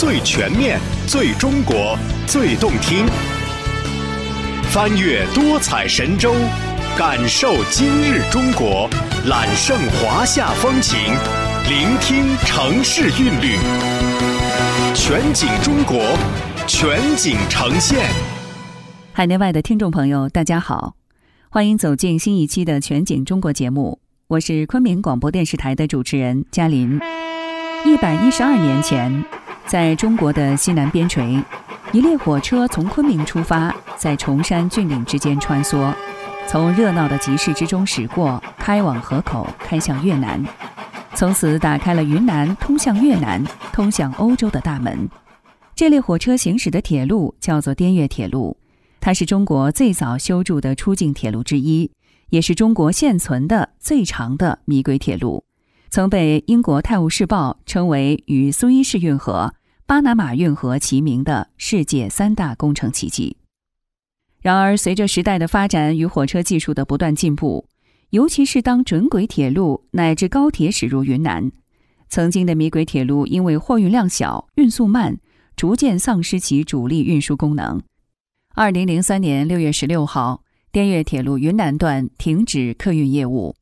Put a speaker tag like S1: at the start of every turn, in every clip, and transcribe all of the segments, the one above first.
S1: 最全面、最中国、最动听。翻越多彩神州，感受今日中国，揽胜华夏风情，聆听城市韵律。全景中国，全景呈现。
S2: 海内外的听众朋友，大家好，欢迎走进新一期的《全景中国》节目，我是昆明广播电视台的主持人嘉林。一百一十二年前，在中国的西南边陲，一列火车从昆明出发，在崇山峻岭之间穿梭，从热闹的集市之中驶过，开往河口，开向越南，从此打开了云南通向越南、通向欧洲的大门。这列火车行驶的铁路叫做滇越铁路，它是中国最早修筑的出境铁路之一，也是中国现存的最长的米轨铁路。曾被英国《泰晤士报》称为与苏伊士运河、巴拿马运河齐名的世界三大工程奇迹。然而，随着时代的发展与火车技术的不断进步，尤其是当准轨铁路乃至高铁驶入云南，曾经的米轨铁路因为货运量小、运速慢，逐渐丧失其主力运输功能。二零零三年六月十六号，滇越铁路云南段停止客运业务。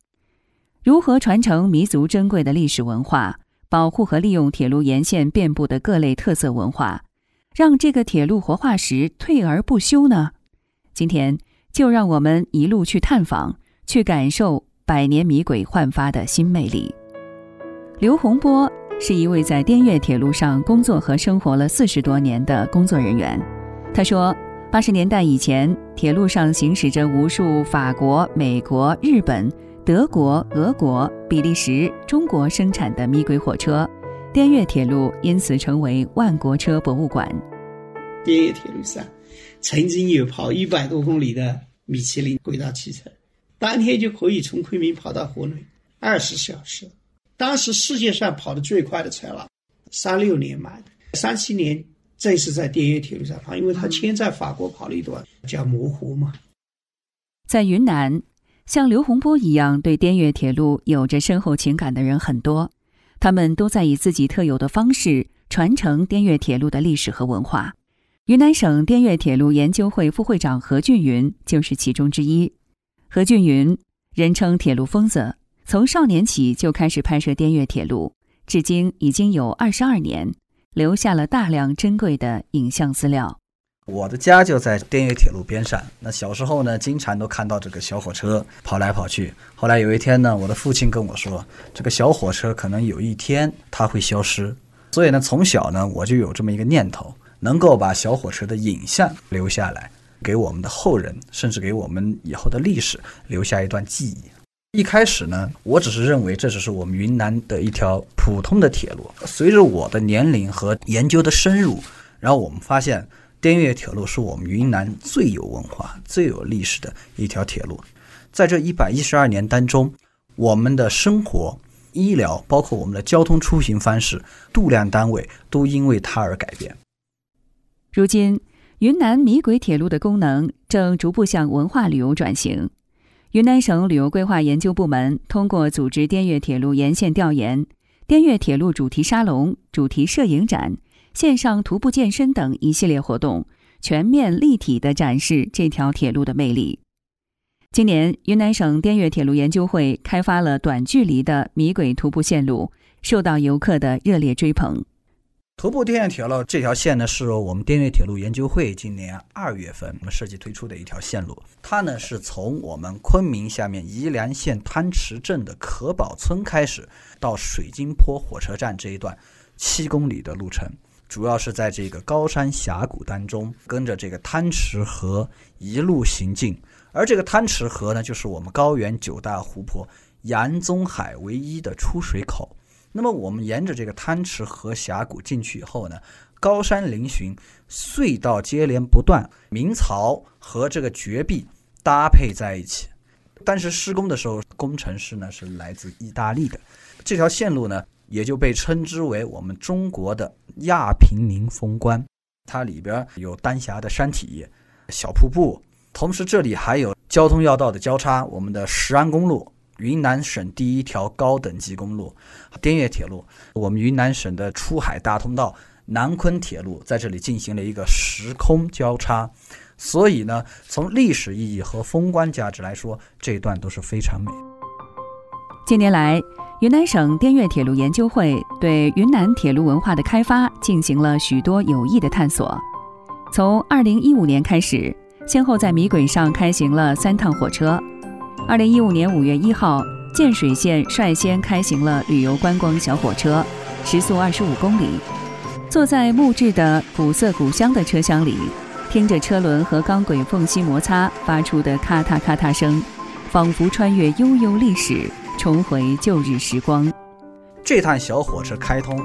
S2: 如何传承弥足珍贵的历史文化，保护和利用铁路沿线遍布的各类特色文化，让这个铁路活化石退而不休呢？今天就让我们一路去探访，去感受百年迷轨焕发的新魅力。刘洪波是一位在滇越铁路上工作和生活了四十多年的工作人员。他说，八十年代以前，铁路上行驶着无数法国、美国、日本。德国、俄国、比利时、中国生产的咪轨火车，滇越铁路因此成为万国车博物馆。
S3: 滇越铁路上曾经有跑一百多公里的米其林轨道汽车，当天就可以从昆明跑到河内，二十小时。当时世界上跑得最快的车了，三六年买的，三七年正式在滇越铁路上跑，因为他先在法国跑了一段，叫模糊嘛，
S2: 在云南。像刘洪波一样对滇越铁路有着深厚情感的人很多，他们都在以自己特有的方式传承滇越铁路的历史和文化。云南省滇越铁路研究会副会长何俊云就是其中之一。何俊云人称“铁路疯子”，从少年起就开始拍摄滇越铁路，至今已经有二十二年，留下了大量珍贵的影像资料。
S4: 我的家就在滇越铁路边上，那小时候呢，经常都看到这个小火车跑来跑去。后来有一天呢，我的父亲跟我说，这个小火车可能有一天它会消失，所以呢，从小呢，我就有这么一个念头，能够把小火车的影像留下来，给我们的后人，甚至给我们以后的历史留下一段记忆。一开始呢，我只是认为这只是我们云南的一条普通的铁路。随着我的年龄和研究的深入，然后我们发现。滇越铁路是我们云南最有文化、最有历史的一条铁路，在这一百一十二年当中，我们的生活、医疗，包括我们的交通出行方式、度量单位，都因为它而改变。
S2: 如今，云南米轨铁路的功能正逐步向文化旅游转型。云南省旅游规划研究部门通过组织滇越铁路沿线调研、滇越铁路主题沙龙、主题摄影展。线上徒步健身等一系列活动，全面立体的展示这条铁路的魅力。今年，云南省滇越铁路研究会开发了短距离的迷轨徒步线路，受到游客的热烈追捧。
S4: 徒步滇越铁路这条线呢，是我们滇越铁路研究会今年二月份我们设计推出的一条线路。它呢是从我们昆明下面宜良县滩池镇的可宝村开始，到水晶坡火车站这一段七公里的路程。主要是在这个高山峡谷当中，跟着这个滩池河一路行进，而这个滩池河呢，就是我们高原九大湖泊洋宗海唯一的出水口。那么我们沿着这个滩池河峡谷进去以后呢，高山嶙峋，隧道接连不断，明槽和这个绝壁搭配在一起。但是施工的时候，工程师呢是来自意大利的，这条线路呢。也就被称之为我们中国的亚平宁风光，它里边有丹霞的山体、小瀑布，同时这里还有交通要道的交叉，我们的石安公路，云南省第一条高等级公路，滇越铁路，我们云南省的出海大通道南昆铁路在这里进行了一个时空交叉，所以呢，从历史意义和风光价值来说，这一段都是非常美。
S2: 近年来，云南省滇越铁路研究会对云南铁路文化的开发进行了许多有益的探索。从2015年开始，先后在米轨上开行了三趟火车。2015年5月1号，建水县率先开行了旅游观光小火车，时速25公里。坐在木质的古色古香的车厢里，听着车轮和钢轨缝隙摩擦发出的咔嗒咔嗒声，仿佛穿越悠悠历史。重回旧日时光，
S4: 这趟小火车开通，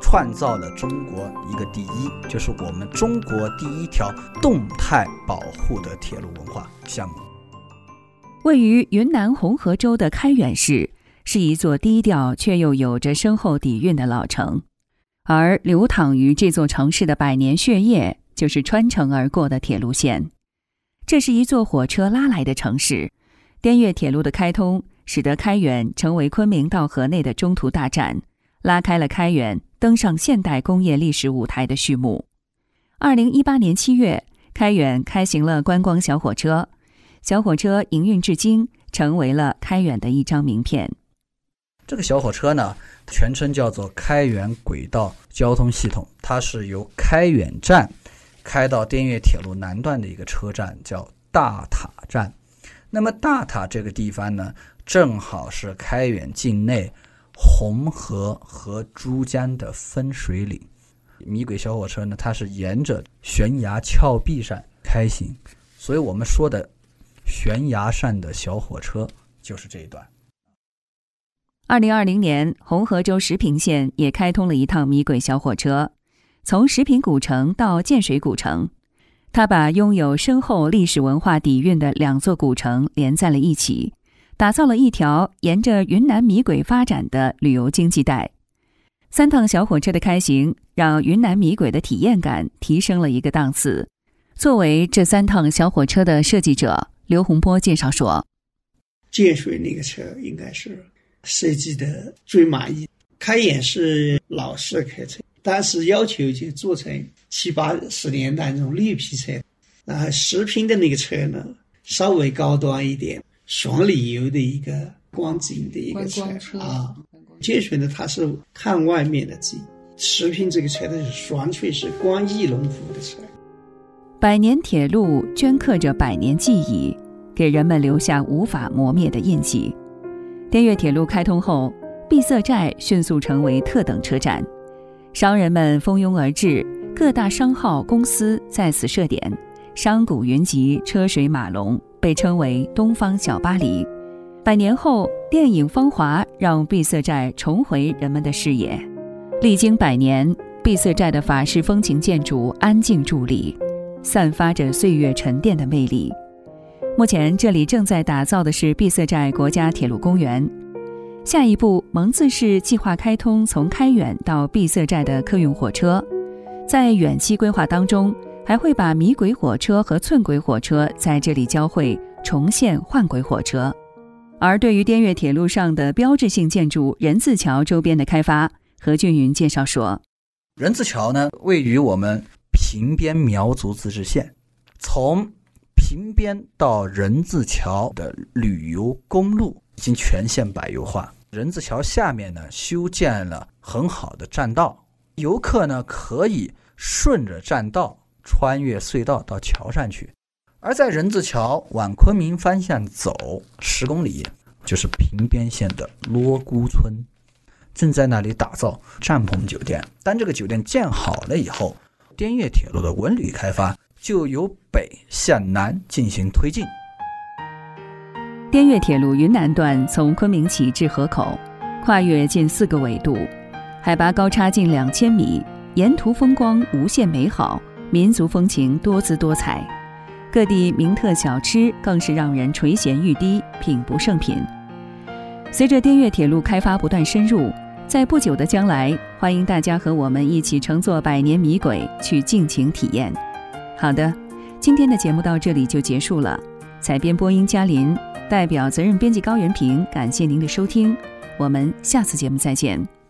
S4: 创造了中国一个第一，就是我们中国第一条动态保护的铁路文化项目。
S2: 位于云南红河州的开远市，是一座低调却又有着深厚底蕴的老城，而流淌于这座城市的百年血液，就是穿城而过的铁路线。这是一座火车拉来的城市，滇越铁路的开通。使得开远成为昆明到河内的中途大站，拉开了开远登上现代工业历史舞台的序幕。二零一八年七月，开远开行了观光小火车，小火车营运至今，成为了开远的一张名片。
S4: 这个小火车呢，全称叫做开远轨道交通系统，它是由开远站开到滇越铁路南段的一个车站，叫大塔站。那么大塔这个地方呢？正好是开远境内红河和珠江的分水岭。米轨小火车呢，它是沿着悬崖峭壁上开行，所以我们说的悬崖上的小火车就是这一段。
S2: 二零二零年，红河州石屏县也开通了一趟米轨小火车，从石屏古城到建水古城，它把拥有深厚历史文化底蕴的两座古城连在了一起。打造了一条沿着云南米轨发展的旅游经济带。三趟小火车的开行，让云南米轨的体验感提升了一个档次。作为这三趟小火车的设计者，刘洪波介绍说：“
S3: 建水那个车应该是设计的最满意。开远是老式客车，但是要求就做成七八十年代那种绿皮车。啊，石坪的那个车呢，稍微高端一点。”双旅游的一个观景的一个车啊，建水呢，它是看外面的景。石坪这个车它是纯粹是观翼龙湖的车。
S2: 百年铁路镌刻着百年记忆，给人们留下无法磨灭的印记。滇越铁路开通后，碧色寨迅速成为特等车站，商人们蜂拥而至，各大商号公司在此设点，商贾云集，车水马龙。被称为“东方小巴黎”。百年后，电影《芳华》让碧色寨重回人们的视野。历经百年，碧色寨的法式风情建筑安静伫立，散发着岁月沉淀的魅力。目前，这里正在打造的是碧色寨国家铁路公园。下一步，蒙自市计划开通从开远到碧色寨的客运火车，在远期规划当中。还会把米轨火车和寸轨火车在这里交汇，重现换轨火车。而对于滇越铁路上的标志性建筑人字桥周边的开发，何俊云介绍说：“
S4: 人字桥呢，位于我们平边苗族自治县，从平边到人字桥的旅游公路已经全线柏油化。人字桥下面呢，修建了很好的栈道，游客呢可以顺着栈道。”穿越隧道到桥上去，而在人字桥往昆明方向走十公里，就是平边县的罗姑村，正在那里打造帐篷酒店。当这个酒店建好了以后，滇越铁路的文旅开发就由北向南进行推进。
S2: 滇越铁路云南段从昆明起至河口，跨越近四个纬度，海拔高差近两千米，沿途风光无限美好。民族风情多姿多彩，各地名特小吃更是让人垂涎欲滴，品不胜品。随着滇越铁路开发不断深入，在不久的将来，欢迎大家和我们一起乘坐百年米轨去尽情体验。好的，今天的节目到这里就结束了。采编播音嘉林，代表责任编辑高原平，感谢您的收听，我们下次节目再见。